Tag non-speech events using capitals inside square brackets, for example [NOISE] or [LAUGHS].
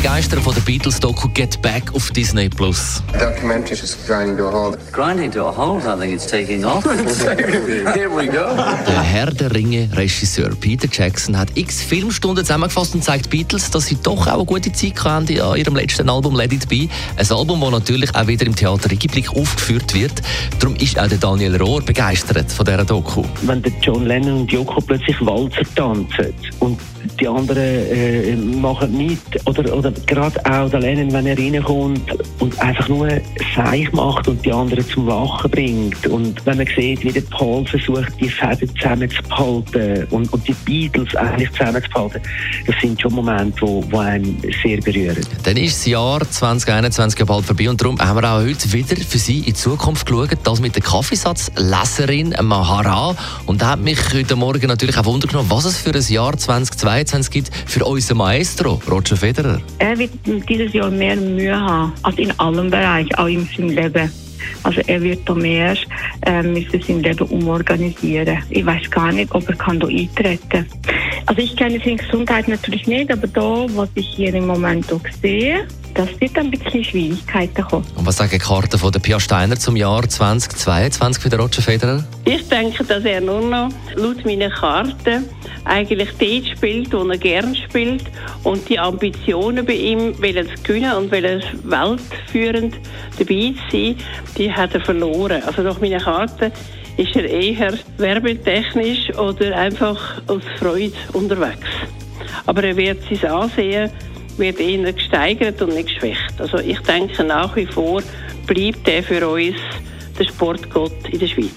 Ich bin begeistert von der Beatles-Doku Get Back auf Disney+. Plus. documentary is grinding to a halt. grinding to a halt. I think it's taking off. [LAUGHS] Here we go. Der Herr der Ringe-Regisseur Peter Jackson hat x Filmstunden zusammengefasst und zeigt Beatles, dass sie doch auch eine gute Zeit hatten an ihrem letzten Album Let It Be. Ein Album, das natürlich auch wieder im Theater Rigiblick aufgeführt wird. Darum ist auch der Daniel Rohr begeistert von dieser Doku. wenn der John Lennon und Yoko plötzlich Walzer tanzen und die anderen äh, machen nicht oder, oder gerade auch der Lennon, wenn er reinkommt und einfach nur Seich macht und die anderen zum Lachen bringt und wenn man sieht, wie der Paul versucht, die Fäden zusammenzuhalten und, und die Beatles eigentlich zusammenzuhalten, das sind schon Momente, wo, wo einen sehr berühren. Dann ist das Jahr 2021 ja bald vorbei und darum haben wir auch heute wieder für Sie in die Zukunft geschaut, das mit der Kaffeesatzleserin Mahara. Und da hat mich heute Morgen natürlich auch Wunder genommen, was es für ein Jahr 2022 gibt für unseren Maestro, Roger Federer. Er wird dieses Jahr mehr Mühe haben als in allen Bereichen, auch in seinem Leben. Also er wird da mehr äh, müssen sein Leben umorganisieren. Ich weiß gar nicht, ob er kann da eintreten. Also ich kenne seine Gesundheit natürlich nicht, aber da, was ich hier im Moment auch sehe, das wird ein bisschen Schwierigkeiten kommen. Und was sagen die Karten von der Pia Steiner zum Jahr 2022 für den Roger Federer? Ich denke, dass er nur noch laut meiner Karte eigentlich dort spielt, wo er gern spielt. Und die Ambitionen bei ihm, zu gewinnen und will weltführend dabei zu sein, die hat er verloren. Also nach meiner Karte ist er eher werbetechnisch oder einfach aus Freude unterwegs. Aber er wird sein Ansehen wird eher gesteigert und nicht geschwächt. Also ich denke nach wie vor bleibt er für uns der Sportgott in der Schweiz.